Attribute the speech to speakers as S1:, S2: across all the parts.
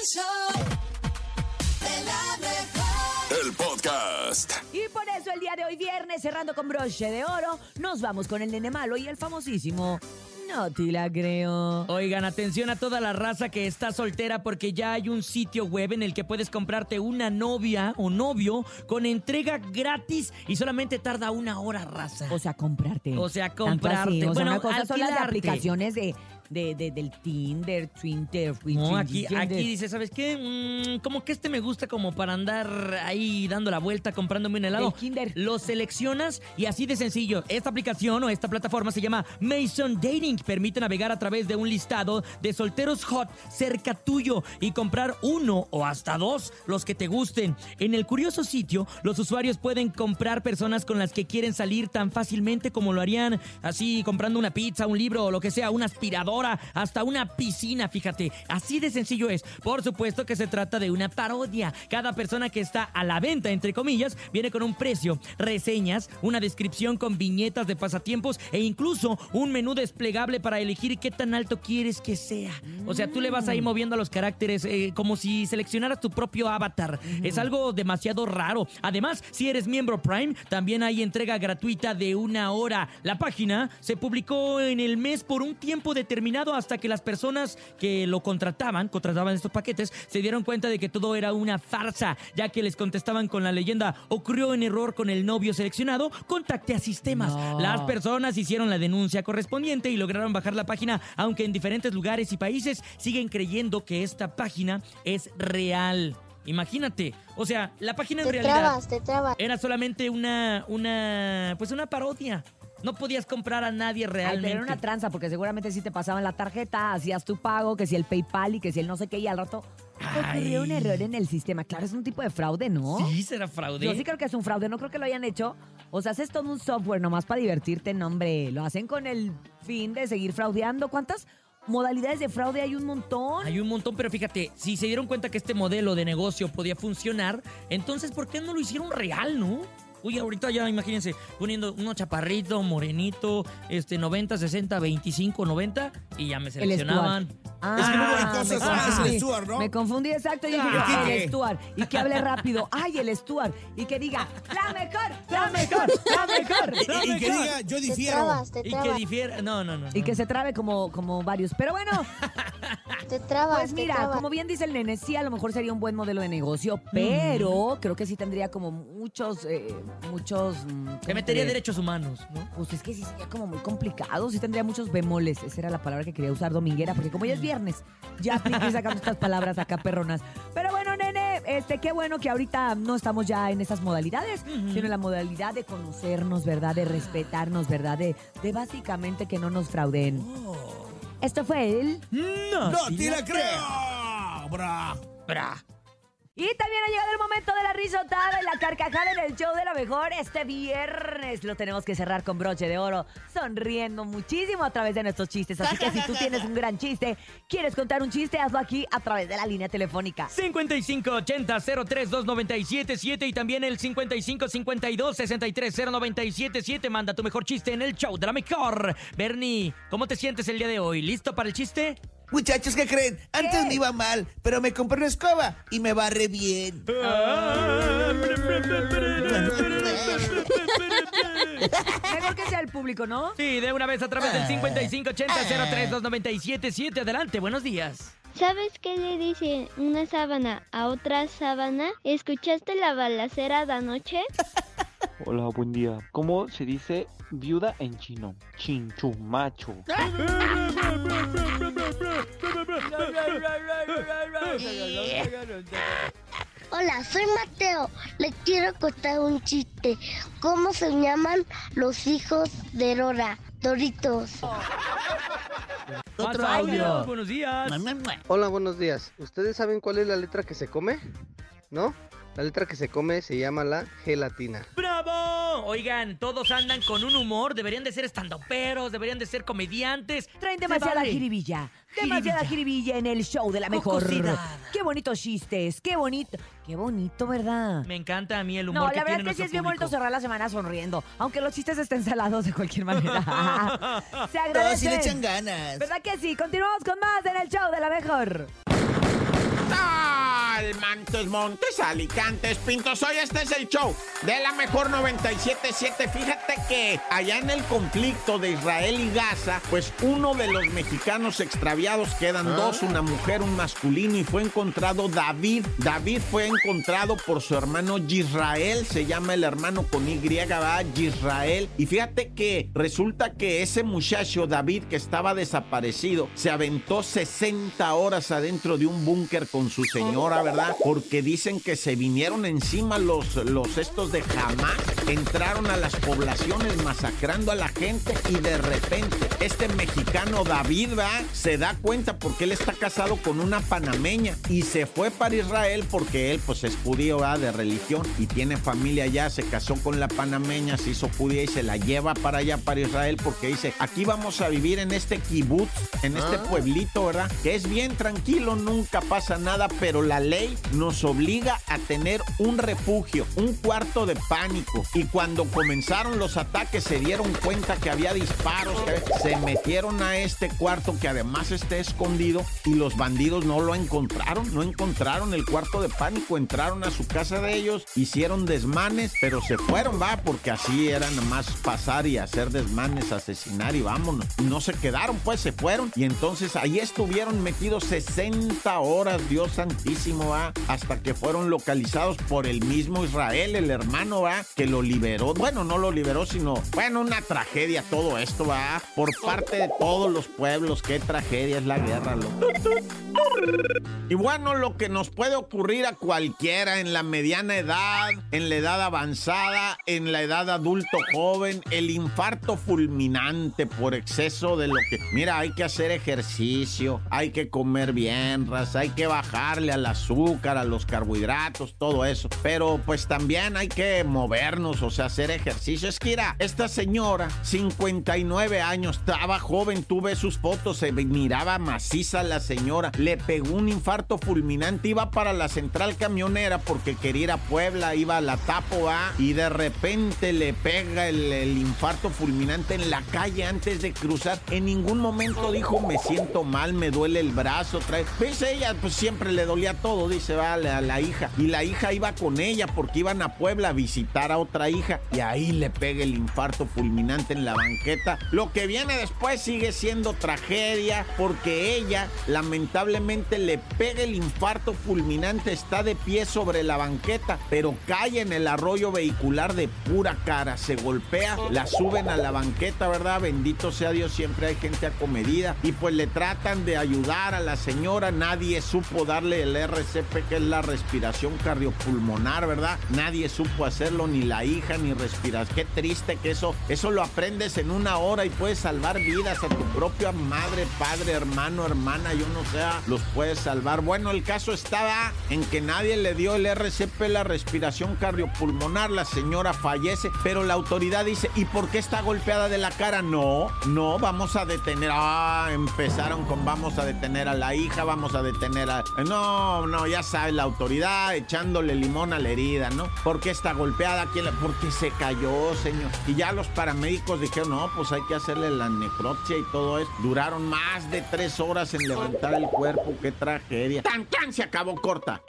S1: El show de la mejor.
S2: El podcast.
S3: Y por eso el día de hoy, viernes, cerrando con broche de oro, nos vamos con el nene malo y el famosísimo. No te la creo.
S4: Oigan, atención a toda la raza que está soltera porque ya hay un sitio web en el que puedes comprarte una novia o novio con entrega gratis y solamente tarda una hora, raza.
S3: O sea, comprarte.
S4: O sea, comprarte.
S3: así. O sea,
S4: Bueno,
S3: una cosa son las
S4: alquilarte.
S3: aplicaciones de, de, de- del Tinder, Twitter,
S4: No, aquí,
S3: Tinder.
S4: aquí dice, ¿sabes qué? Mm, como que este me gusta como para andar ahí dando la vuelta, comprándome un helado.
S3: Kinder.
S4: Lo seleccionas y así de sencillo. Esta aplicación o esta plataforma se llama Mason Dating. Permite navegar a través de un listado de solteros hot cerca tuyo y comprar uno o hasta dos los que te gusten. En el curioso sitio, los usuarios pueden comprar personas con las que quieren salir tan fácilmente como lo harían así comprando una pizza, un libro o lo que sea, una hasta una piscina, fíjate. Así de sencillo es. Por supuesto que se trata de una parodia. Cada persona que está a la venta, entre comillas, viene con un precio, reseñas, una descripción con viñetas de pasatiempos e incluso un menú desplegable para elegir qué tan alto quieres que sea. O sea, tú le vas ahí moviendo a los caracteres eh, como si seleccionaras tu propio avatar. Es algo demasiado raro. Además, si eres miembro Prime, también hay entrega gratuita de una hora. La página se publicó en el mes por un tiempo determinado hasta que las personas que lo contrataban, contrataban estos paquetes, se dieron cuenta de que todo era una farsa, ya que les contestaban con la leyenda ocurrió en error con el novio seleccionado, contacte a sistemas.
S3: No.
S4: Las personas hicieron la denuncia correspondiente y lograron bajar la página, aunque en diferentes lugares y países siguen creyendo que esta página es real. Imagínate, o sea, la página en
S5: Te
S4: realidad
S5: trabas, te trabas.
S4: era solamente una, una, pues una parodia. No podías comprar a nadie
S3: Ay,
S4: realmente.
S3: pero era una tranza, porque seguramente si te pasaban la tarjeta, hacías tu pago, que si el PayPal y que si el no sé qué, y al rato ocurrió un error en el sistema. Claro, es un tipo de fraude, ¿no?
S4: Sí, será fraude.
S3: Yo sí creo que es un fraude, no creo que lo hayan hecho. O sea, haces todo un software nomás para divertirte, no, hombre. Lo hacen con el fin de seguir fraudeando. ¿Cuántas modalidades de fraude hay un montón?
S4: Hay un montón, pero fíjate, si se dieron cuenta que este modelo de negocio podía funcionar, entonces ¿por qué no lo hicieron real, no? Uy, ahorita ya imagínense, poniendo uno chaparrito, morenito, este 90, 60, 25, 90 y ya me
S3: El
S4: seleccionaban.
S3: Ah,
S6: Es que no hay cosas,
S3: me
S6: ah, es el
S3: confundí.
S6: Stuart, ¿no?
S3: Me confundí, exacto. Yo dije,
S4: Ah.
S3: yo,
S6: ¿Qué,
S3: el? Stuart. Y que hable rápido. ¡Ay, el Stuart! Y que diga, ¡la mejor! ¡La mejor! ¡La mejor! ¡La
S6: Y, y que
S3: mejor!
S6: diga, yo
S5: Te
S6: difiero.
S5: trabas, te
S4: Y que difiera, no, no, no.
S3: Y
S4: no.
S3: que se trabe como, como varios. Pero bueno,
S5: Te trabas,
S3: pues
S5: te
S3: mira,
S5: trabas.
S3: como bien dice el nene, sí, a lo mejor sería un buen modelo de negocio, pero creo que sí tendría como muchos, eh, muchos... mm, ¿cómo
S4: Que
S3: te
S4: metería derechos humanos, ¿no?
S3: Pues es que sí sería como muy complicado, sí tendría muchos bemoles. Esa era la palabra que quería usar dominguera, porque como ya es viernes, ya apliqué sacando estas palabras acá perronas. Pero bueno, nene, este, qué bueno que ahorita no estamos ya en esas modalidades, sino en la modalidad de conocernos, ¿verdad? De respetarnos, ¿verdad? De, de básicamente que no nos frauden. Esto fue el...
S4: No,
S6: ¡No te la creo! Bra.
S4: Bra.
S3: Y también ha llegado el momento de la risotada y la carcajada en el show de la mejor. Este viernes lo tenemos que cerrar con broche de oro, sonriendo muchísimo a través de nuestros chistes. Así que si tú tienes un gran chiste, quieres contar un chiste, hazlo aquí a través de la línea telefónica.
S4: 5580-032977 y también el 5552-630977. Manda tu mejor chiste en el show de la mejor. Bernie, ¿cómo te sientes el día de hoy? ¿Listo para el chiste?
S6: Muchachos, ¿qué creen? Antes me iba mal, pero me compré una escoba y me barre bien.
S3: Mejor que sea el público, ¿no?
S4: Sí, de una vez a través del 5580-032977. Adelante, buenos días.
S7: ¿Sabes qué le dice una sábana a otra sábana? ¿Escuchaste la balacera de anoche?
S8: Hola, buen día. ¿Cómo se dice viuda en chino? Chinchumacho.
S5: Hola, soy Mateo. Le quiero contar un chiste. ¿Cómo se llaman los hijos de Dora? Doritos.
S4: Más audio. Buenos días.
S9: Hola, buenos días. ¿Ustedes saben cuál es la letra que se come? ¿No? La letra que se come se llama la gelatina.
S4: ¡Bravo! Oigan, todos andan con un humor. Deberían de ser estandoperos, deberían de ser comediantes.
S3: Traen demasiada
S4: vale.
S3: jiribilla. Demasiada jiribilla en el show de la mejor. Qué bonitos chistes, qué bonito. Qué bonito, ¿verdad?
S4: Me encanta a mí el humor
S3: No,
S4: que
S3: la verdad
S4: tiene
S3: es que sí es bien bonito cerrar la semana sonriendo, aunque los chistes estén salados de cualquier manera. Se
S6: Todos
S3: agradece.
S6: sí le echan ganas.
S3: ¿Verdad que sí? Continuamos con más en el show de la mejor.
S6: ¡Ah!
S2: Montes, Montes, Alicantes, Pintos. Hoy este es el show de la mejor 97.7. Fíjate que allá en el conflicto de Israel y Gaza, pues uno de los mexicanos extraviados, quedan dos, una mujer, un masculino, y fue encontrado David. David fue encontrado por su hermano Israel, se llama el hermano con Y, va, Israel. Y fíjate que resulta que ese muchacho, David, que estaba desaparecido, se aventó 60 horas adentro de un búnker con su señora, ¿verdad? Porque dicen que se vinieron encima los, los estos de Hamas, entraron a las poblaciones masacrando a la gente y de repente este mexicano David, ¿va? Se da cuenta porque él está casado con una panameña y se fue para Israel porque él pues es judío, ¿va? De religión y tiene familia allá, se casó con la panameña, se hizo judía y se la lleva para allá, para Israel porque dice, aquí vamos a vivir en este kibutz, en este pueblito, ¿verdad? Que es bien tranquilo, nunca pasa nada, pero la ley nos obliga a tener un refugio, un cuarto de pánico. Y cuando comenzaron los ataques se dieron cuenta que había disparos, se metieron a este cuarto que además está escondido y los bandidos no lo encontraron, no encontraron el cuarto de pánico, entraron a su casa de ellos, hicieron desmanes, pero se fueron, va, porque así era más pasar y hacer desmanes, asesinar y vámonos. No se quedaron, pues se fueron y entonces ahí estuvieron metidos 60 horas, Dios santísimo, va, hasta que fueron localizados por el mismo Israel, el hermano, va, que lo liberó. Bueno, no lo liberó, sino, bueno, una tragedia todo esto, va, por parte de todos los pueblos. Qué tragedia es la guerra, loco. Y bueno, lo que nos puede ocurrir a cualquiera en la mediana edad, en la edad avanzada, en la edad adulto joven, el infarto fulminante por exceso de lo que... Mira, hay que hacer ejercicio, hay que comer bien, raza, hay que bajarle al azúcar, a los carbohidratos, todo eso. Pero pues también hay que movernos, o sea, hacer ejercicio. Es que mira, esta señora, 59 años, estaba joven, tú ves sus fotos, se miraba maciza la señora, le pegó un infarto fulminante, iba para la central camionera porque quería ir a Puebla, iba a la Tapo A y de repente le pega el, infarto fulminante en la calle antes de cruzar. En ningún momento dijo me siento mal, me duele el brazo, trae. ¿Ves ella? Pues siempre le dolía todo, dice, vale, a la hija. Y la hija iba con ella porque iban a Puebla a visitar a otra hija y ahí le pega el infarto fulminante en la banqueta. Lo que viene después sigue siendo tragedia porque ella lamentablemente le pega el infarto fulminante, está de pie sobre la banqueta, pero cae en el arroyo vehicular de pura cara, se golpea, la suben a la banqueta, ¿verdad? Bendito sea Dios, siempre hay gente acomedida y pues le tratan de ayudar a la señora, nadie supo darle el RCP que es la respiración cardiopulmonar, ¿verdad? Nadie supo hacerlo, ni la hija, ni respirar. Qué triste que eso, eso lo aprendes en una hora y puedes salvar vidas a tu propia madre, padre, hermano, hermana, yo no sé, los puedes salvar. Bueno, el caso estaba en que nadie le dio el RCP, la respiración cardiopulmonar, la señora fallece, pero la autoridad dice, ¿y por qué está golpeada de la cara? No, no, vamos a detener, ah, empezaron con vamos a detener a la hija, vamos a detener a... No, no, ya sabes, la autoridad echándole limón a la herida, ¿no? ¿Por qué está golpeada? ¿Quién la- Porque se cayó, señor. Y ya los paramédicos dijeron, no, pues hay que hacerle la necropsia y todo eso. Duraron más de tres horas en levantar el cuerpo, qué tragedia. ¡Tan, tan! Se acabó corta.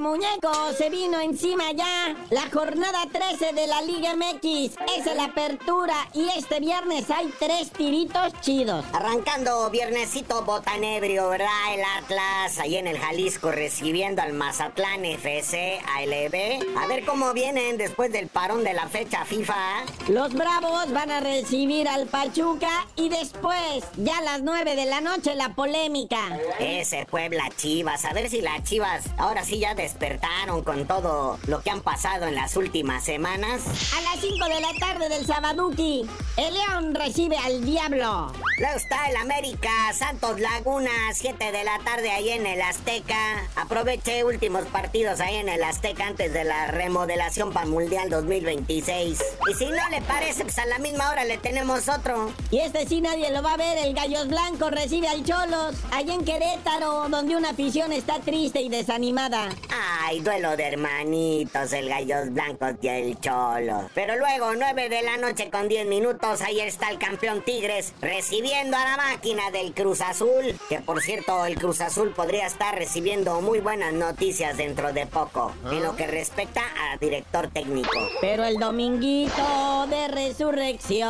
S10: Muñeco, se vino encima ya. La jornada 13 de la Liga MX es la apertura y este viernes hay tres tiritos chidos.
S11: Arrancando viernesito botanebrio, ¿verdad? El Atlas ahí en el Jalisco recibiendo al Mazatlán FC ALB. A ver cómo vienen después del parón de la fecha FIFA.
S10: Los Bravos van a recibir al Pachuca y después, ya a las 9 de la noche, la polémica.
S11: Ese Puebla Chivas, a ver si las Chivas ahora sí ya despertaron con todo lo que han pasado en las últimas semanas.
S10: A las 5 de la tarde del Sabaduki, el León recibe al Diablo.
S11: Luego está el América Santos Laguna, 7 de la tarde ahí en el Azteca. Aproveché últimos partidos ahí en el Azteca antes de la remodelación para Mundial 2026. Y si no le parece, pues a la misma hora le tenemos otro.
S10: Y este sí nadie lo va a ver, el Gallos Blancos recibe al Cholos, allá en Querétaro, donde un aficionado afición está triste y desanimada.
S11: Ay, duelo de hermanitos, el Gallos Blancos y el Cholo. Pero luego, 9 de la noche con 10 minutos, ahí está el campeón Tigres recibiendo a la máquina del Cruz Azul. Que por cierto, el Cruz Azul podría estar recibiendo muy buenas noticias dentro de poco. En lo que respecta a director técnico.
S10: Pero el dominguito de resurrección,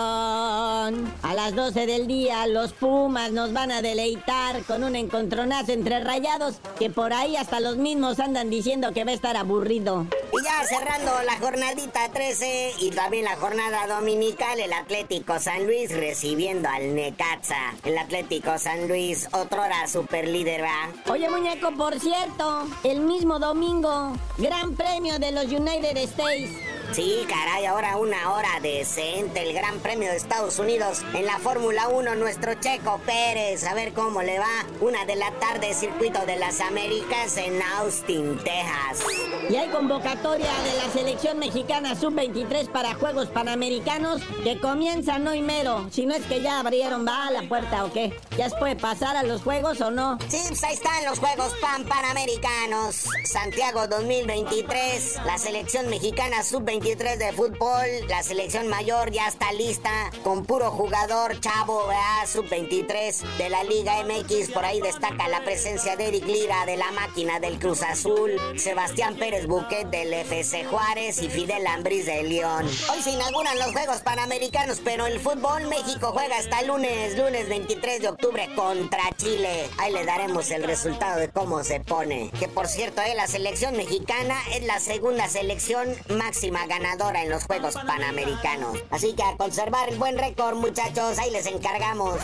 S10: a las 12 del día, los Pumas nos van a deleitar con un encontronazo entre rayados que por ahí hasta los mismos andan diciendo que va a estar aburrido.
S11: Y ya cerrando la jornadita 13 y también la jornada dominical, el Atlético San Luis recibiendo al Necaxa. El Atlético San Luis, otrora super líder, ¿va?
S10: Oye, muñeco, por cierto, el mismo domingo, gran premio de los United States.
S11: Sí, caray, ahora una hora decente. El Gran Premio de Estados Unidos en la Fórmula 1, nuestro Checo Pérez. A ver cómo le va. Una de la tarde, circuito de las Américas en Austin, Texas.
S10: Y hay convocatoria de la selección mexicana sub-23 para Juegos Panamericanos que comienzan hoy mero. Si no es que ya abrieron, va a la puerta o qué. ¿Ya se puede pasar a los Juegos o no?
S11: Sí, pues ahí están los Juegos Pan Panamericanos. Santiago 2023. La selección mexicana sub-23 de fútbol. La selección mayor ya está lista con puro jugador chavo, sub-23 de la Liga MX. Por ahí destaca la presencia de Eric Lira de la máquina del Cruz Azul, Sebastián Pérez Buquet del FC Juárez y Fidel Ambriz de León. Hoy se inauguran los Juegos Panamericanos, pero el fútbol México juega hasta lunes, lunes 23 de octubre contra Chile. Ahí le daremos el resultado de cómo se pone. Que por cierto, eh, la selección mexicana es la segunda selección máxima ganadora en los Juegos Panamericanos. Así que a conservar el buen récord, muchachos, ahí les encargamos.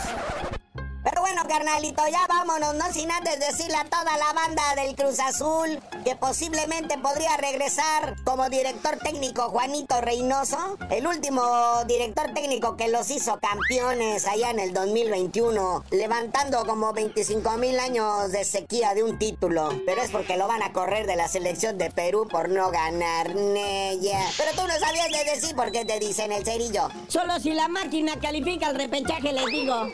S11: Pero bueno, carnalito, ya vámonos, no sin antes decirle a toda la banda del Cruz Azul que posiblemente podría regresar como director técnico Juanito Reynoso, el último director técnico que los hizo campeones allá en el 2021, levantando como 25 mil años de sequía de un título. Pero es porque lo van a correr de la selección de Perú por no ganar. Pero tú no sabías de decir por qué te dicen el cerillo.
S10: Solo si la máquina califica el repechaje, les digo.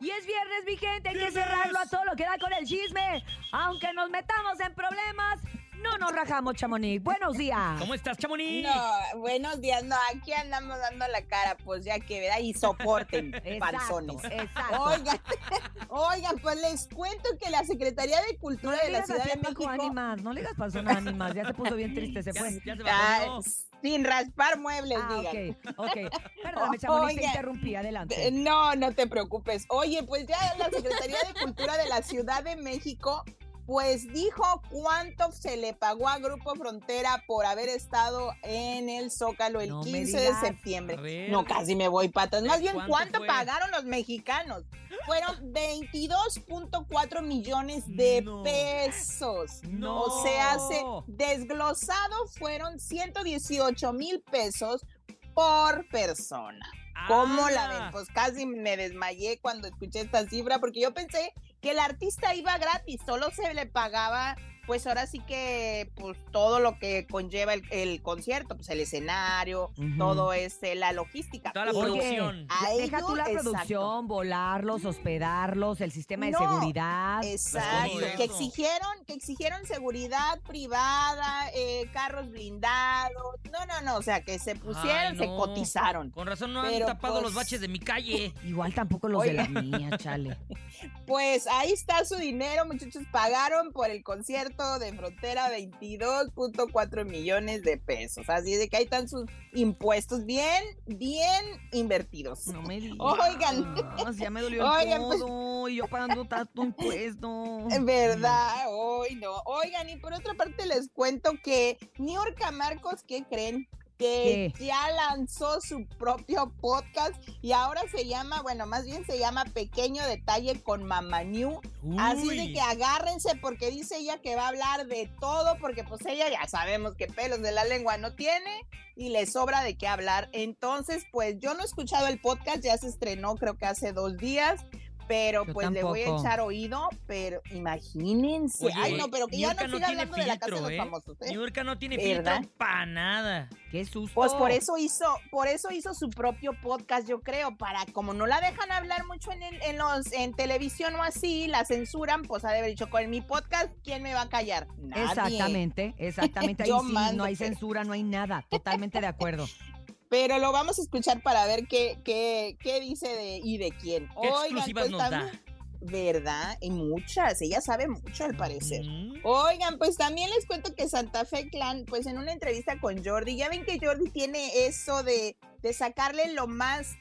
S3: Y es viernes, mi gente, hay que cerrarlo a todo lo que da con el chisme. Aunque nos metamos en problemas, no nos rajamos, Chamonix. Buenos días.
S4: ¿Cómo estás, Chamonix?
S12: No, buenos días, no, aquí andamos dando la cara, pues ya que, ¿verdad? Y soporten, panzones.
S3: Exacto.
S12: Oigan, oigan, pues les cuento que la Secretaría de Cultura de la Ciudad de
S3: a
S12: México...
S3: Ánimas, no le digas personas ánimas, ya se puso bien triste, se fue.
S4: Ya se
S12: Ah,
S4: bajó.
S12: sin raspar muebles,
S3: Ah,
S12: digan.
S3: ok, ok. Perdóname, Chamonix, te interrumpí, adelante.
S12: No, no te preocupes. Oye, pues ya la Secretaría de Cultura de la Ciudad de México, pues dijo cuánto se le pagó a Grupo Frontera por haber estado en el Zócalo el
S3: No me
S12: 15 de septiembre. No, casi me voy patas. Más
S4: ¿De
S12: bien,
S4: cuánto
S12: pagaron los mexicanos? Fueron 22.4 millones de
S4: No.
S12: pesos.
S4: No.
S12: O sea, se desglosado fueron 118 mil pesos por persona. ¿Cómo la ven?
S4: Ah.
S12: Pues casi me desmayé cuando escuché esta cifra porque yo pensé que el artista iba gratis, solo se le pagaba, pues ahora sí que, pues todo lo que conlleva el, el concierto, pues el escenario, todo es eh, la logística.
S4: Toda la
S12: Pero
S4: producción.
S12: a
S3: Deja tú la
S12: exacto.
S3: producción, volarlos, hospedarlos, el sistema de
S12: No,
S3: seguridad.
S12: Exacto, que exigieron, que exigieron seguridad privada, eh, carros blindados, no, no, no, o sea, que se pusieron,
S4: Ay,
S12: se cotizaron.
S4: Con razón no
S12: Pero,
S4: han tapado los
S12: pues,
S4: baches de mi calle.
S3: Igual tampoco los de la mía, chale.
S12: Pues ahí está su dinero, muchachos. Pagaron por el concierto de Frontera 22.4 millones de pesos. Así de que ahí están sus impuestos bien, bien invertidos.
S3: No me digas.
S12: Oigan.
S3: Ya me dolió
S12: Oigan,
S3: el
S12: pues-
S3: y yo pagando tanto impuesto.
S12: Verdad, hoy no. Oigan, y por otra parte les cuento que Niurka Marcos, ¿qué creen? Que
S3: ¿Qué?
S12: ya lanzó su propio podcast y ahora se llama, bueno, más bien se llama Pequeño Detalle con Mama New. Así de que agárrense porque dice ella que va a hablar de todo porque pues ella ya sabemos que pelos de la lengua no tiene y le sobra de qué hablar. Entonces, pues yo no he escuchado el podcast, ya se estrenó creo que hace dos días. Pero
S4: Yo
S12: pues le voy a echar oído, pero imagínense.
S4: Oye,
S12: Ay, no, pero que ya no siga
S4: tiene
S12: hablando de la casa de los
S4: ¿eh?
S12: famosos, ¿eh?
S4: Niurka no tiene
S12: ¿Verdad?
S4: filtro para nada.
S3: Qué susto.
S12: Pues por eso hizo, por eso hizo su propio podcast, yo creo, para como no la dejan hablar mucho en, el- en los en televisión o así, la censuran, pues ha de haber dicho con mi podcast, ¿quién me va a callar? Nadie.
S3: Exactamente, exactamente. Ahí
S12: Yo
S3: sí,
S12: mando,
S3: no hay
S12: pero-
S3: censura, no hay nada. Totalmente de acuerdo.
S12: Pero lo vamos a escuchar para ver qué, qué, qué dice de, y de quién.
S4: ¿Qué exclusivas
S12: pues,
S4: nos da?
S12: también- ¿Verdad? Y muchas, ella sabe mucho al parecer. Oigan, pues también les cuento que Santa Fe Clan, pues en una entrevista con Jordi, ya ven que Jordi tiene eso de, de sacarle lo más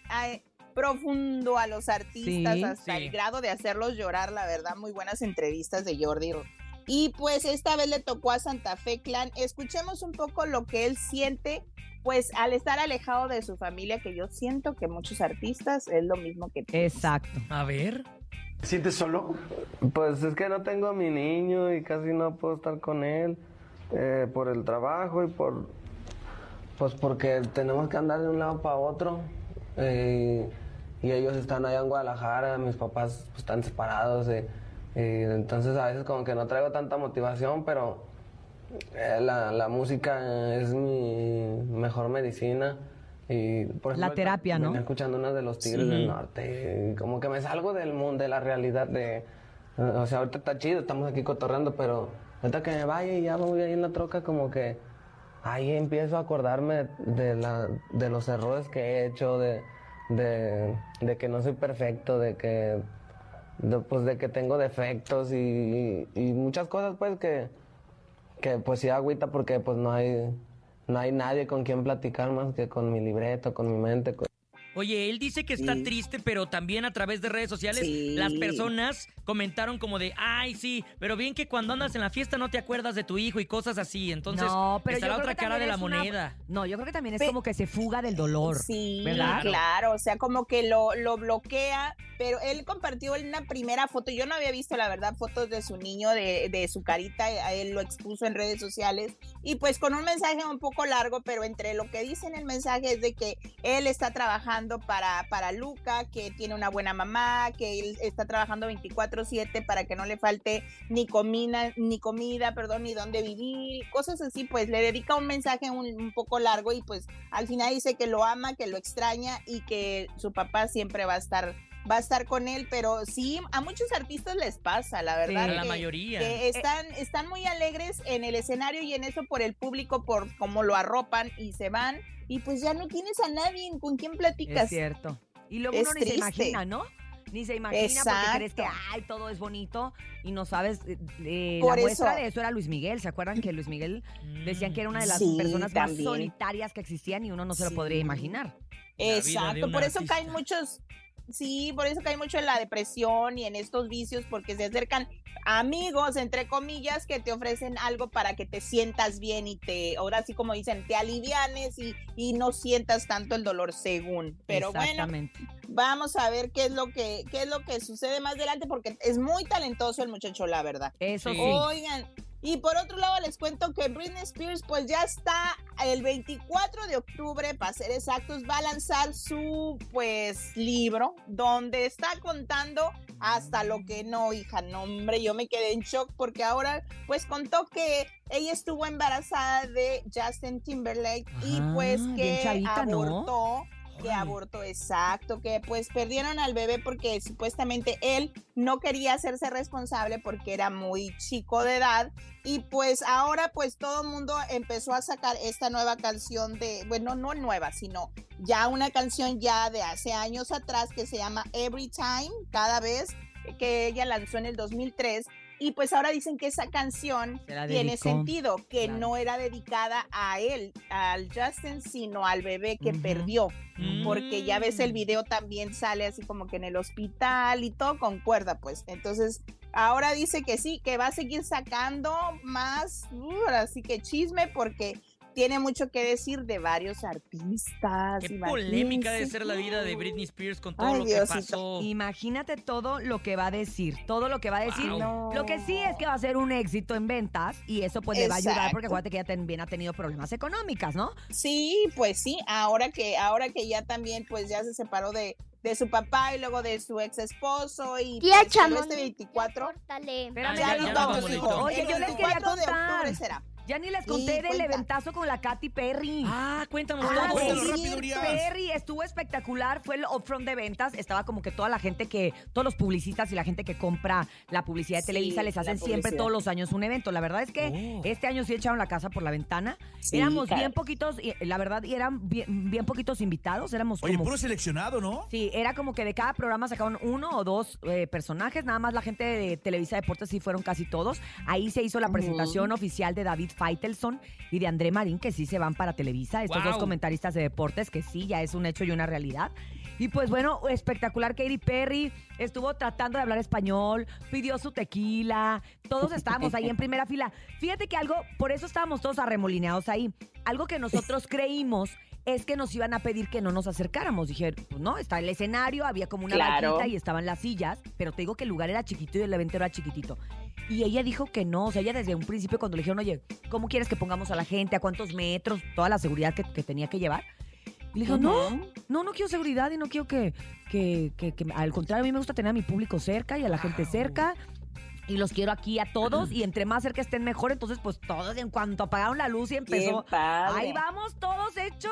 S12: profundo a los artistas
S3: Sí.
S12: hasta
S4: Sí.
S12: el grado de hacerlos llorar, la verdad, muy buenas entrevistas de Jordi. Y pues esta vez le tocó a Santa Fe Clan. Escuchemos un poco lo que él siente, pues al estar alejado de su familia, que yo siento que muchos artistas es lo mismo que tú.
S3: Exacto.
S4: A ver.
S13: ¿Sientes solo?
S14: Pues es que no tengo a mi niño y casi no puedo estar con él eh, por el trabajo y por pues porque tenemos que andar de un lado para otro eh, y ellos están allá en Guadalajara, mis papás pues, están separados eh, y entonces a veces como que no traigo tanta motivación, pero eh, la, la música es mi mejor medicina. Y, por
S3: La terapia, ¿no?
S14: escuchando una de los Tigres
S4: Sí.
S14: del Norte como que me salgo del mundo, de la realidad de... O sea, ahorita está chido, estamos aquí cotorreando, pero ahorita que me vaya y ya me voy ahí en la troca como que ahí empiezo a acordarme de, la, de los errores que he hecho, de, de, de que no soy perfecto, de que, de, pues, de que tengo defectos y, y muchas cosas pues que, que pues sí agüita porque pues no hay, no hay nadie con quien platicar más que con mi libreto, con mi mente. con-
S4: Oye, él dice que está
S12: Sí.
S4: triste, pero también a través de redes sociales
S12: Sí.
S4: las personas comentaron como de, ay, sí, pero bien que cuando andas en la fiesta no te acuerdas de tu hijo y cosas así. Entonces,
S3: no, pero
S4: está
S3: yo
S4: la
S3: creo
S4: otra
S3: que
S4: cara de la
S3: es una-
S4: moneda.
S3: No, yo creo que también es
S12: Pe-
S3: como que se fuga del dolor.
S12: Sí,
S3: ¿verdad?
S12: claro, o sea, como que lo, lo bloquea, pero él compartió una primera foto, yo no había visto la verdad fotos de su niño, de, de su carita, a él lo expuso en redes sociales y pues con un mensaje un poco largo, pero entre lo que dice en el mensaje es de que él está trabajando para, para Luca, que tiene una buena mamá, que él está trabajando 24/7 para que no le falte ni comida, ni comida, perdón, ni dónde vivir, cosas así, pues le dedica un mensaje un, un poco largo y pues al final dice que lo ama, que lo extraña y que su papá siempre va a estar va a estar con él, pero sí, a muchos artistas les pasa, la verdad.
S4: a la
S12: que-
S4: mayoría.
S12: que están, están muy alegres en el escenario y en eso por el público, por cómo lo arropan y se van, y pues ya no tienes a nadie con quien platicas.
S3: Es cierto. Y luego
S12: Es
S3: uno ni se imagina, ¿no? Ni se imagina porque crees que,
S12: Exacto.
S3: ay, todo es bonito y no sabes. eh, eh,
S12: Por
S3: la muestra
S12: eso.
S3: de eso era Luis Miguel. ¿Se acuerdan que Luis Miguel decían que era una de las
S12: Sí,
S3: personas más
S12: también.
S3: solitarias que existían y uno no se lo
S12: Sí.
S3: podría imaginar?
S4: La
S12: Exacto, por eso
S4: artista.
S12: caen muchos, sí, por eso caen mucho en la depresión y en estos vicios, porque se acercan amigos, entre comillas, que te ofrecen algo para que te sientas bien y te, ahora sí como dicen, te alivianes y, y no sientas tanto el dolor según. Pero bueno, vamos a ver qué es lo que, qué es lo que sucede más adelante, porque es muy talentoso el muchacho, la verdad.
S3: Eso
S4: sí.
S12: Oigan, y por otro lado les cuento que Britney Spears pues ya está el 24 de octubre, para ser exactos, va a lanzar su pues libro donde está contando hasta lo que no, hija, no hombre, yo me quedé en shock porque ahora pues contó que ella estuvo embarazada de Justin Timberlake y
S3: Ah,
S12: pues
S3: bien
S12: que
S3: chavita, ¿no?
S12: Que abortó, exacto, que pues perdieron al bebé porque supuestamente él no quería hacerse responsable porque era muy chico de edad. Y pues ahora pues todo el mundo empezó a sacar esta nueva canción de, bueno, no nueva, sino ya una canción ya de hace años atrás que se llama Every Time, cada vez que ella lanzó en el 2003 y pues ahora dicen que esa canción tiene sentido, que
S3: Claro.
S12: no era dedicada a él, al Justin, sino al bebé que perdió porque ya ves el
S4: Mm.
S12: video también sale así como que en el hospital y todo concuerda pues entonces ahora dice que sí que va a seguir sacando más uh, así que chisme porque tiene mucho que decir de varios artistas
S4: Qué polémica debe
S12: imagínense.
S4: ser la vida de Britney Spears con todo
S12: Ay,
S4: lo que
S12: Diosito.
S4: pasó.
S3: Imagínate todo lo que va a decir, todo lo que va a decir.
S4: Wow.
S3: Lo que sí es que va a ser un éxito en ventas y eso pues le va a ayudar porque acuérdate que ella también ha tenido problemas económicas, ¿no?
S12: Sí, pues sí, ahora que ahora que ya también pues ya se separó de de su papá y luego de su ex esposo y
S5: Tía
S12: pues, pero
S5: Chamonix,
S12: este 24
S5: Córtale.
S3: Espérame,
S12: ya,
S3: ya, ya,
S12: hijo.
S3: Lito. Oye,
S12: El
S3: yo les quería
S12: 24 de
S3: contar.
S12: octubre será.
S3: Ya ni les
S12: Sí,
S3: conté del
S12: cuenta.
S3: eventazo con la Katy Perry.
S4: Ah, cuéntanos
S3: Ah,
S4: todo.
S6: cuéntanos
S3: sí,
S6: rápido, Urias.
S3: Perry estuvo espectacular, fue el upfront de ventas, estaba como que toda la gente que, todos los publicistas y la gente que compra la publicidad de
S12: Sí,
S3: Televisa les hacen siempre todos los años un evento. La verdad es que
S4: Oh.
S3: este año sí echaron la casa por la ventana.
S12: Sí,
S3: éramos bien poquitos, y, la verdad, y eran bien, bien poquitos invitados, éramos
S6: Oye,
S3: como...
S6: puro seleccionado, ¿no?
S3: Sí, era como que de cada programa sacaban uno o dos eh, personajes, nada más la gente de Televisa Deportes sí fueron casi todos. Ahí se hizo la presentación oficial de David Feitelson y de André Marín, que sí se van para Televisa, estos dos comentaristas de deportes, que sí, ya es un hecho y una realidad. Y pues bueno, espectacular Katy Perry, estuvo tratando de hablar español, pidió su tequila, todos estábamos ahí en primera fila. Fíjate que algo, por eso estábamos todos arremolineados ahí, algo que nosotros creímos es que nos iban a pedir que no nos acercáramos. Dije, pues no, está el escenario, había como una
S12: Claro.
S3: y estaban las sillas, pero te digo que el lugar era chiquito y el evento era chiquitito. Y ella dijo que no, o sea, ella desde un principio cuando le dijeron, oye, ¿cómo quieres que pongamos a la gente? ¿A cuántos metros? Toda la seguridad que, que tenía que llevar. Y le dijo, no, no, no quiero seguridad y no quiero que, que, que- que- al contrario, a mí me gusta tener a mi público cerca y a la gente cerca. Y los quiero aquí a todos y entre más cerca estén mejor. Entonces, pues todos en cuanto apagaron la luz y empezó, ahí vamos todos hechos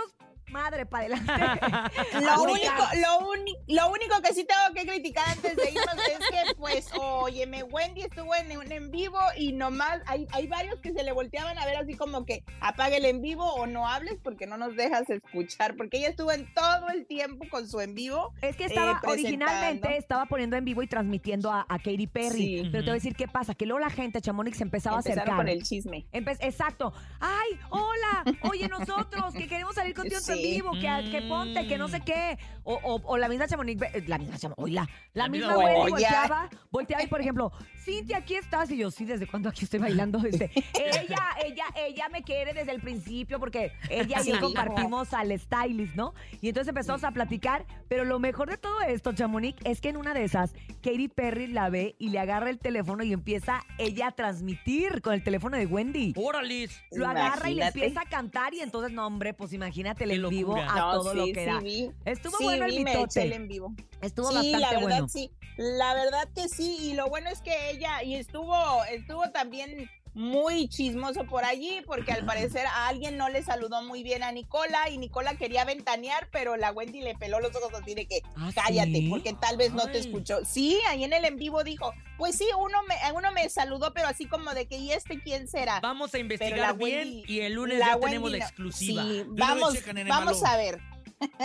S3: madre para adelante.
S12: Lo único, lo, lo único que sí tengo que criticar antes de irnos es que, pues, óyeme, Wendy estuvo en, un en vivo y nomás hay, hay varios que se le volteaban a ver así como que apague el en vivo o no hables porque no nos dejas escuchar, porque ella estuvo en todo el tiempo con su en vivo.
S3: Es que
S12: eh,
S3: estaba originalmente estaba poniendo en vivo y transmitiendo a, a Katy Perry.
S12: Sí.
S3: Pero te voy a decir qué pasa, que luego la gente, Chamonix, se empezaba a
S12: Empezaron
S3: acercar.
S12: con el chisme.
S3: Empe- Exacto. Ay, hola, oye, nosotros que queremos salir contigo en
S12: Sí.
S3: vivo, que, que ponte, que no sé qué. O, o- o la misma Chamonix, la misma Chamonix, la,
S4: La
S3: misma Wendy. volteaba, volteaba y, por ejemplo, Cintia, aquí estás. Y yo, sí, ¿desde cuándo aquí estoy bailando? Este, ella, ella, ella me quiere desde el principio porque ella y
S12: Sí.
S3: yo compartimos al stylist, ¿no? Y entonces empezamos a platicar, pero lo mejor de todo esto, Chamonix, es que en una de esas, Katy Perry la ve y le agarra el teléfono y empieza ella a transmitir con el teléfono de Wendy.
S4: ¡Órale!
S3: Lo agarra y le empieza a cantar y entonces, no, hombre, pues imagínate el En vivo
S4: locura.
S3: a
S12: No,
S3: todo lo
S12: sí,
S3: que
S12: sí
S3: da.
S12: vi.
S3: Estuvo
S12: Sí,
S3: bueno el mitote.
S12: el en vivo.
S3: Estuvo
S12: sí,
S3: bastante
S12: la verdad
S3: bueno.
S12: sí. La verdad que sí. Y lo bueno es que ella, y estuvo, estuvo también muy chismoso por allí, porque al parecer a alguien no le saludó muy bien a Nicola, y Nicola quería ventanear, pero la Wendy le peló los ojos así de que
S3: ¿Ah,
S12: cállate,
S3: sí?
S12: porque tal vez no te escuchó. Sí, ahí en el en vivo dijo, pues sí, uno me, uno me saludó, pero así como de que, ¿y este quién será?
S4: Vamos a investigar
S12: la
S4: bien
S12: Wendy-
S4: y el lunes
S12: la
S4: ya
S12: Wendy
S4: tenemos la exclusiva.
S12: Sí, vamos, vamos a ver.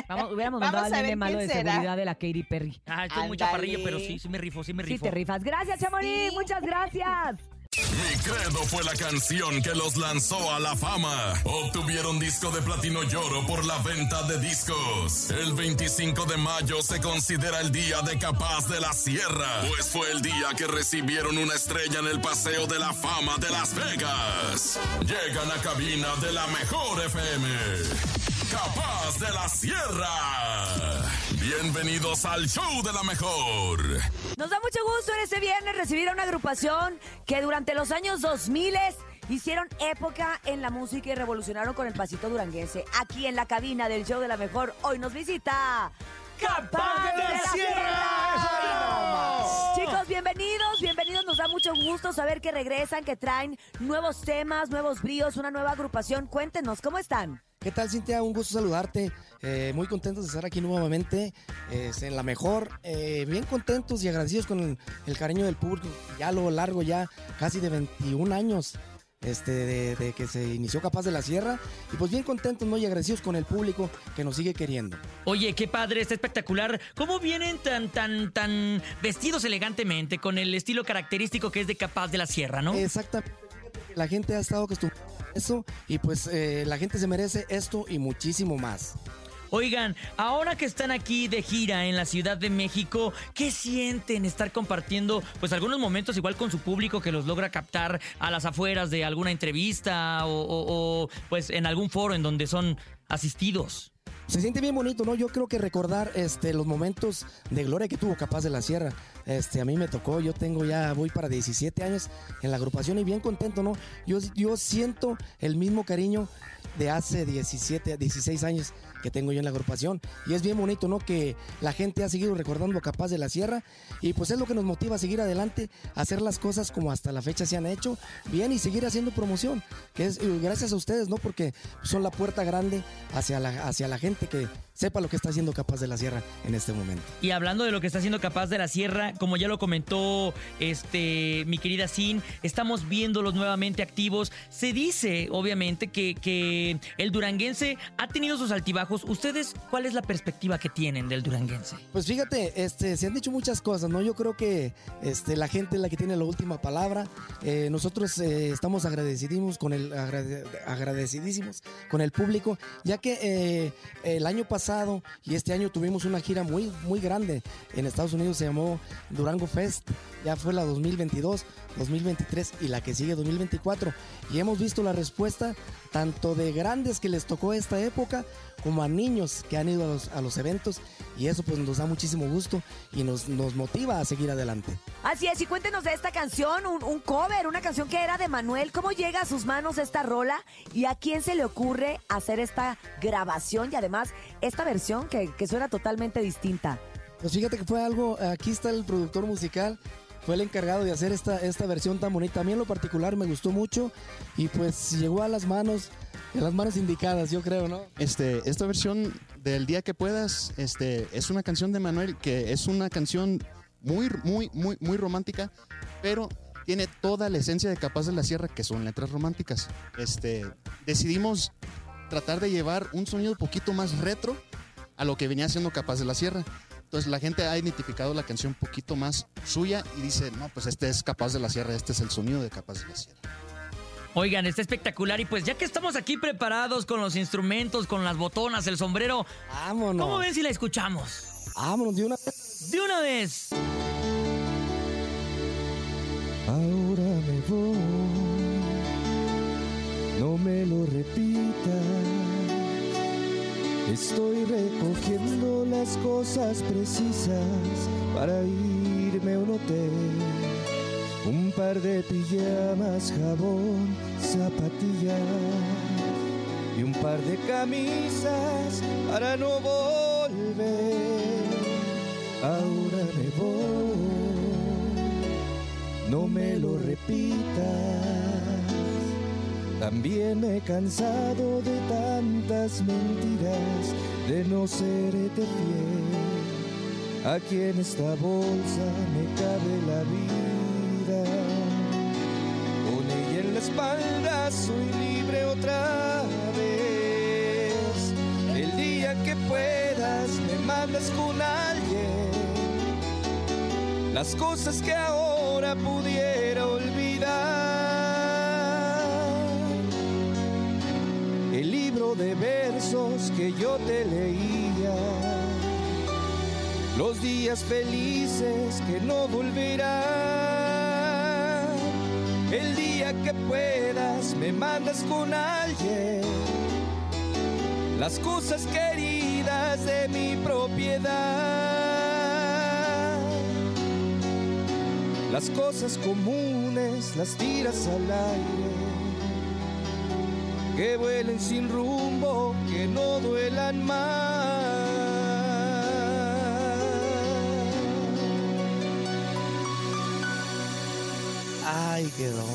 S3: Vamos, hubiéramos mandado al nene malo de
S12: será.
S3: seguridad de la Katy Perry.
S4: Ah, estoy muy
S12: Ándale.
S4: chaparrillo, pero sí, sí me rifo, sí me
S3: Sí,
S4: rifo.
S3: te rifas. Gracias, Chamonix.
S12: Sí.
S3: Muchas gracias.
S13: Mi credo fue la canción que los lanzó a la fama. Obtuvieron disco de platino y oro por la venta de discos. El 25 de mayo se considera el día de Capaz de la Sierra, pues fue el día que recibieron una estrella en el Paseo de la Fama de Las Vegas. Llegan a cabina de la mejor FM. Capaz de la Sierra. Bienvenidos al show de la mejor.
S3: Nos da mucho gusto en este viernes recibir a una agrupación que durante los años 2000 hicieron época en la música y revolucionaron con el pasito duranguense. Aquí en la cabina del show de la mejor, hoy nos visita Capaz de la Sierra. Chicos, bienvenidos, bienvenidos. Nos da mucho gusto saber que regresan, que traen nuevos temas, nuevos bríos, una nueva agrupación. Cuéntenos, ¿cómo están?
S15: ¿Qué tal, Cintia? Un gusto saludarte. Eh, muy contentos de estar aquí nuevamente en la mejor. Eh, bien contentos y agradecidos con el, el cariño del público. Ya a lo largo, ya casi de 21 años este, de, de que se inició Capaz de la Sierra. Y pues bien contentos ¿no? y agradecidos con el público que nos sigue queriendo.
S4: Oye, qué padre, está espectacular. ¿Cómo vienen tan, tan, tan vestidos elegantemente con el estilo característico que es de Capaz de la Sierra, no?
S15: Exactamente. La gente ha estado acostumbrada eso y pues eh, la gente se merece esto y muchísimo más.
S4: Oigan, ahora que están aquí de gira en la Ciudad de México, ¿qué sienten estar compartiendo pues algunos momentos igual con su público que los logra captar a las afueras de alguna entrevista o, pues en algún foro en donde son asistidos?
S15: Se siente bien bonito, ¿no? Yo creo que recordar este, los momentos de gloria que tuvo Capaz de la Sierra. este, a mí me tocó, yo tengo ya, voy para 17 años en la agrupación y bien contento, ¿no? Yo, yo siento el mismo cariño de hace 17, 16 años que tengo yo en la agrupación. Y es bien bonito, ¿no? Que la gente ha seguido recordando Capaz de la Sierra y pues es lo que nos motiva a seguir adelante, a hacer las cosas como hasta la fecha se han hecho bien y seguir haciendo promoción, que es eh, gracias a ustedes, ¿no? Porque son la puerta grande hacia la, hacia la gente que sepa lo que está haciendo Capaz de la Sierra en este momento.
S4: Y hablando de lo que está haciendo Capaz de la Sierra, como ya lo comentó este mi querida Sin, estamos viéndolos nuevamente activos. Se dice, obviamente, que, que el duranguense ha tenido sus altibajos. ¿Ustedes cuál es la perspectiva que tienen del duranguense?
S15: Pues fíjate, este, se han dicho muchas cosas, ¿no? Yo creo que este, la gente es la que tiene la última palabra. Eh, nosotros eh, estamos agradecidísimos con el agrade- agradecidísimos con el público, ya que eh, el año pasado y este año tuvimos una gira muy muy grande en Estados Unidos, se llamó Durango Fest, ya fue la 2022, 2023 y la que sigue 2024 y hemos visto la respuesta tanto de grandes que les tocó esta época como a niños que han ido a los, a los eventos y eso pues nos da muchísimo gusto y nos, nos motiva a seguir adelante.
S3: Así es, y cuéntenos de esta canción, un, un cover, una canción que era de Manuel. ¿Cómo llega a sus manos esta rola? ¿Y a quién se le ocurre hacer esta grabación y además esta versión que, que suena totalmente distinta?
S15: Pues fíjate que fue algo, aquí está el productor musical, fue el encargado de hacer esta, esta versión tan bonita. A mí en lo particular me gustó mucho y pues llegó a las manos, las manos indicadas, yo creo, ¿no?
S16: Este, esta versión del día que puedas, este, es una canción de Manuel que es una canción muy, muy, muy, muy romántica, pero tiene toda la esencia de Capaz de la Sierra, que son letras románticas. Este, decidimos tratar de llevar un sonido un poquito más retro a lo que venía siendo Capaz de la Sierra. Entonces la gente ha identificado la canción un poquito más suya y dice, no, pues este es Capaz de la Sierra, este es el sonido de Capaz de la Sierra.
S4: Oigan, está espectacular y pues ya que estamos aquí preparados con los instrumentos, con las botonas, el sombrero,
S15: vámonos.
S4: ¿Cómo ven si la escuchamos?
S15: Vámonos de una vez.
S4: De una vez.
S17: Ahora me voy, no me lo repitas. Estoy recogiendo las cosas precisas para irme a un hotel. Par de pijamas, jabón, zapatillas y un par de camisas para no volver. Ahora me voy, no me lo repitas. También me he cansado de tantas mentiras, de no serte fiel. Aquí en esta bolsa me cabe la vida. Con ella en la espalda soy libre otra vez. El día que puedas me mandas con alguien. Las cosas que ahora pudiera olvidar. El libro de versos que yo te leía. Los días felices que no volverán. El día que puedas me mandas con alguien. Las cosas queridas de mi propiedad. Las cosas comunes las tiras al aire. Que vuelen sin rumbo, que no duelan más.
S15: Quedó.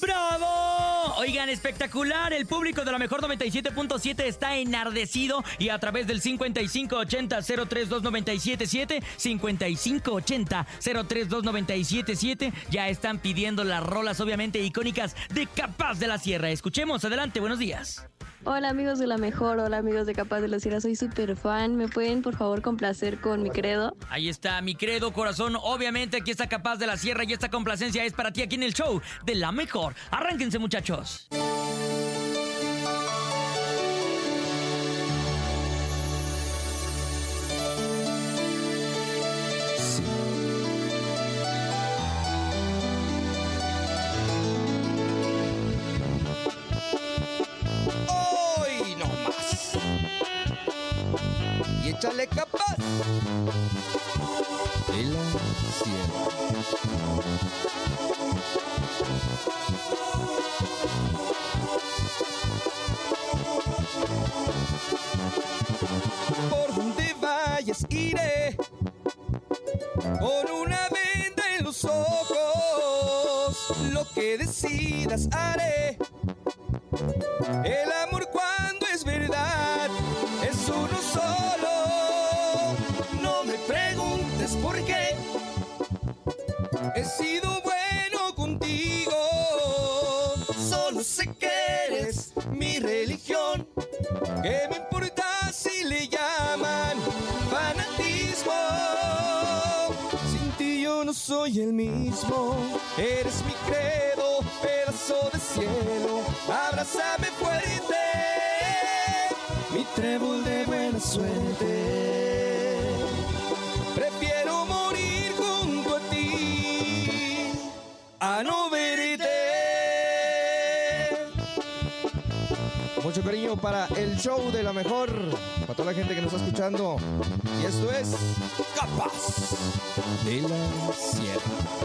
S4: ¡Bravo! Oigan, espectacular. El público de la mejor 97.7 está enardecido y a través del 5580-032977, 5580-032977, ya están pidiendo las rolas, obviamente icónicas de Capaz de la Sierra. Escuchemos, adelante, buenos días.
S18: Hola amigos de la mejor, hola amigos de Capaz de la Sierra, soy súper fan. ¿Me pueden por favor complacer con mi credo?
S4: Ahí está mi credo, corazón. Obviamente aquí está Capaz de la Sierra y esta complacencia es para ti aquí en el show de la mejor. Arránquense, muchachos.
S17: cause I did suerte. Prefiero morir junto a ti a no verte.
S19: Mucho cariño para el show de la mejor, para toda la gente que nos está escuchando. Y esto es Capaz de la Sierra.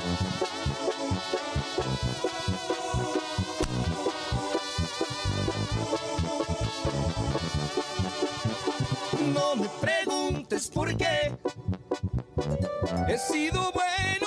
S17: Por qué. He sido bueno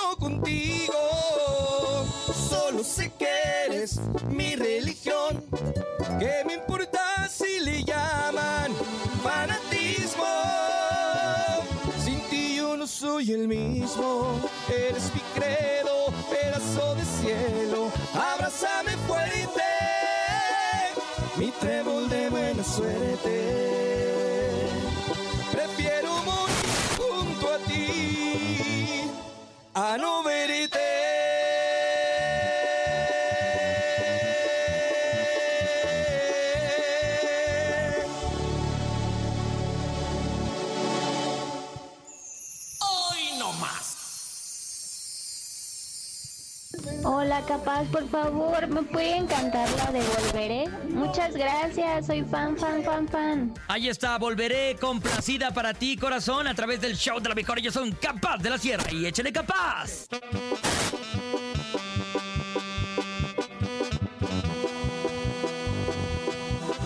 S7: Hola, capaz, por favor, ¿me pueden cantar la de Volveré? Muchas gracias, soy fan, fan, fan, fan.
S4: Ahí está, volveré complacida para ti, corazón, a través del show de la mejor. Ellos son Capaz de la Sierra y échale capaz.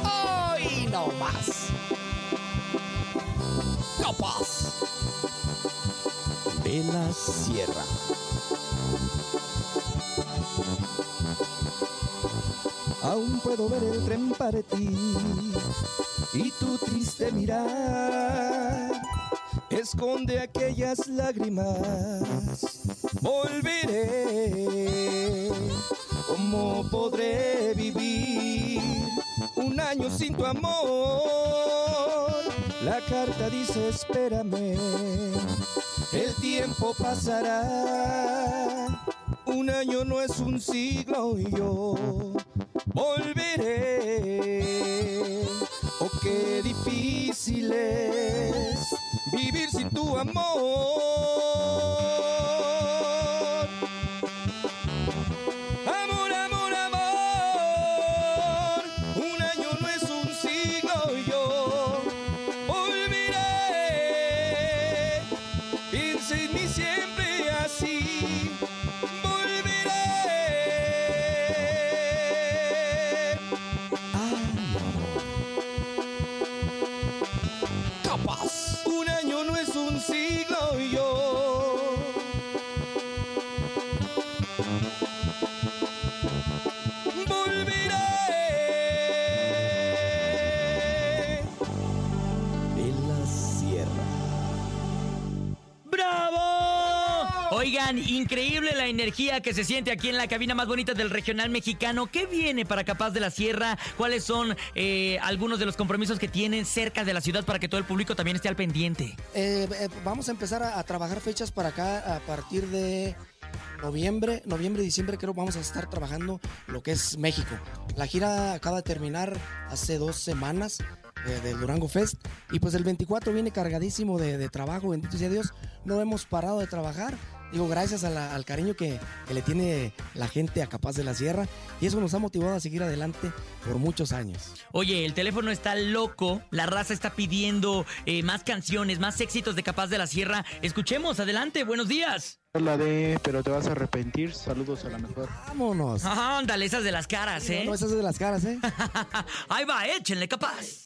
S1: Hoy no más. Capaz
S19: de la Sierra.
S17: Aún puedo ver el tren para ti y tu triste mirar esconde aquellas lágrimas. Volveré, ¿cómo podré vivir un año sin tu amor? La carta dice espérame, el tiempo pasará. Un año no es un siglo y yo volveré.
S4: Oigan, increíble la energía que se siente aquí en la cabina más bonita del regional mexicano. ¿Qué viene para Capaz de la Sierra? ¿Cuáles son eh, algunos de los compromisos que tienen cerca de la ciudad para que todo el público también esté al pendiente?
S15: Eh, eh, vamos a empezar a, a trabajar fechas para acá a partir de noviembre, noviembre, diciembre creo vamos a estar trabajando lo que es México. La gira acaba de terminar hace dos semanas eh, del Durango Fest y pues el 24 viene cargadísimo de, de trabajo, bendito sea Dios. No hemos parado de trabajar. Digo, gracias a la- al cariño que, que le tiene la gente a Capaz de la Sierra y eso nos ha motivado a seguir adelante por muchos años.
S4: Oye, el teléfono está loco, la raza está pidiendo eh, más canciones, más éxitos de Capaz de la Sierra. Escuchemos, adelante, buenos días.
S8: La de, pero te vas a arrepentir. Saludos a la mejor.
S19: Vámonos.
S4: Ándale, esas de las caras, ¿eh?
S19: No, no, esas de las caras, ¿eh?
S4: Ahí va, échenle capaz.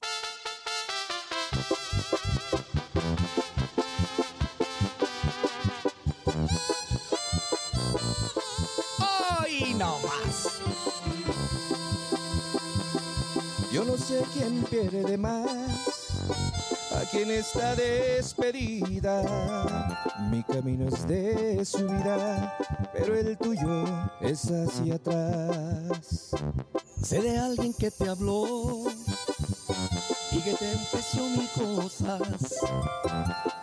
S17: Sé quién pierde más, a quién está despedida. Mi camino es de subida, pero el tuyo es hacia atrás. Sé de alguien que te habló y que te empezó mil cosas.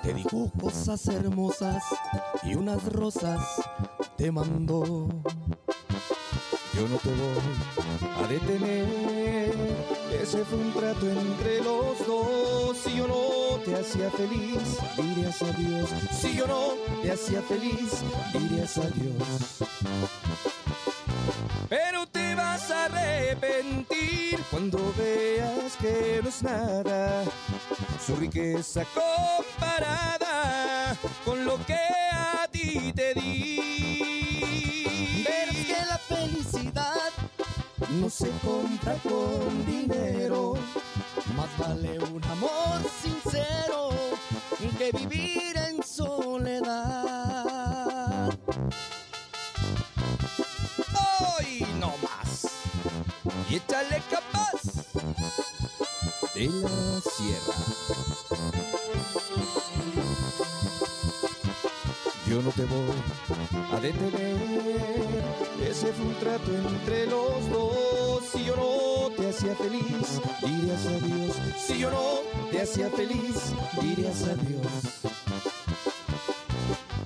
S17: Te dijo cosas hermosas y unas rosas te mandó. Yo no te voy a detener. Ese fue un trato entre los dos. Si yo no te hacía feliz, dirías adiós. Si yo no te hacía feliz, dirías adiós. Pero te vas a arrepentir cuando veas que no es nada su riqueza comparada con lo que se compra con dinero, más vale un amor no te voy a detener. Ese fue un trato entre los dos. Si yo no te hacía feliz, dirías adiós. Si yo no te hacía feliz, dirías adiós.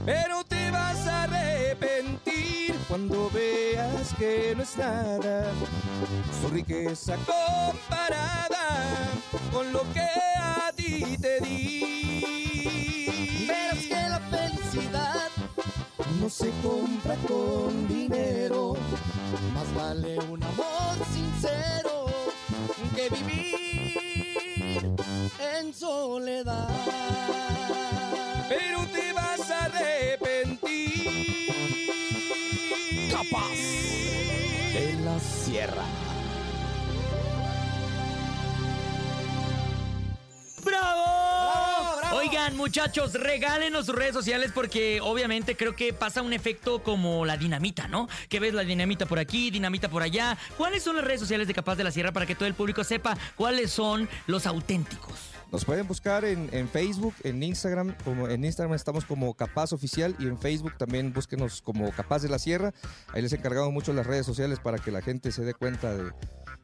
S17: Pero te vas a arrepentir cuando veas que no es nada su riqueza comparada con lo que a ti te di. No se compra con dinero, más vale un amor sincero que vivir en soledad. Pero te vas a arrepentir.
S1: Capaz.
S17: De la sierra.
S4: ¡Bravo! Oigan, muchachos, regálenos sus redes sociales porque obviamente creo que pasa un efecto como la dinamita, ¿no? Que ves la dinamita por aquí, dinamita por allá. ¿Cuáles son las redes sociales de Capaz de la Sierra para que todo el público sepa cuáles son los auténticos?
S19: Nos pueden buscar en, en Facebook, en Instagram, como en Instagram estamos como Capaz Oficial y en Facebook también búsquenos como Capaz de la Sierra. Ahí les encargamos mucho las redes sociales para que la gente se dé cuenta de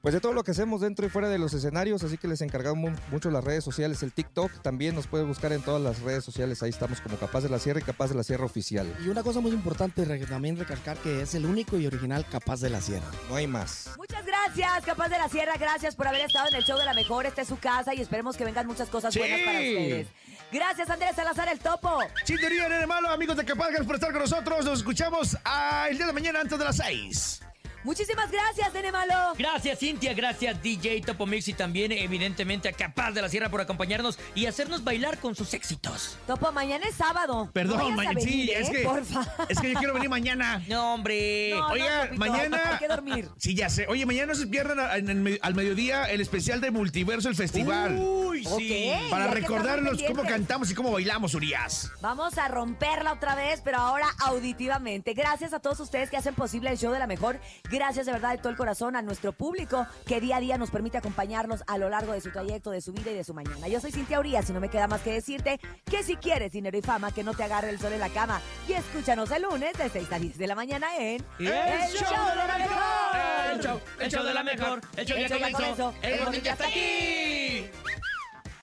S19: pues de todo lo que hacemos dentro y fuera de los escenarios, así que les encargamos mu- mucho las redes sociales, el TikTok también nos pueden buscar en todas las redes sociales, ahí estamos como Capaz de la Sierra y Capaz de la Sierra Oficial.
S15: Y una cosa muy importante también recalcar que es el único y original Capaz de la Sierra.
S19: No hay más.
S3: Muchas gracias, Capaz de la Sierra. Gracias por haber estado en el show de la mejor. Esta es su casa y esperemos que vengan muchas cosas
S19: Sí.
S3: buenas para ustedes. Gracias, Andrés Salazar, el topo.
S19: Chintería, nene malo, amigos de Capaz, gracias por estar con nosotros. Nos escuchamos ah, el día de mañana antes de las 6.
S3: Muchísimas gracias, Nene Malo.
S4: Gracias, Cintia. Gracias, DJ Topo Mix. Y también, evidentemente, a Capaz de la Sierra por acompañarnos y hacernos bailar con sus éxitos.
S3: Topo, mañana es sábado.
S19: Perdón,
S3: No
S19: mañana, sí, es
S3: ¿eh?
S19: que,
S3: Porfa.
S19: es que yo quiero venir mañana.
S4: No, hombre.
S3: No, no,
S19: Oiga,
S3: Topito,
S19: mañana.
S3: Hay que dormir.
S19: Sí, ya sé. Oye, mañana no se pierdan a- en el me- al mediodía el especial de Multiverso, el festival.
S4: Uy, sí.
S19: Para recordarnos cómo cantamos y cómo bailamos, Urias.
S3: Vamos a romperla otra vez, pero ahora auditivamente. Gracias a todos ustedes que hacen posible el show de la mejor. Gracias de verdad de todo el corazón a nuestro público que día a día nos permite acompañarnos a lo largo de su trayecto, de su vida y de su mañana. Yo soy Cintia Urias y no me queda más que decirte que si quieres dinero y fama, que no te agarre el sol en la cama. Y escúchanos el lunes de 6 a 10 de la mañana en
S4: El show de la mejor. El show, el show de la mejor. El show
S3: El show ya
S4: comenzó.
S3: comenzó.
S4: El morning ya está aquí.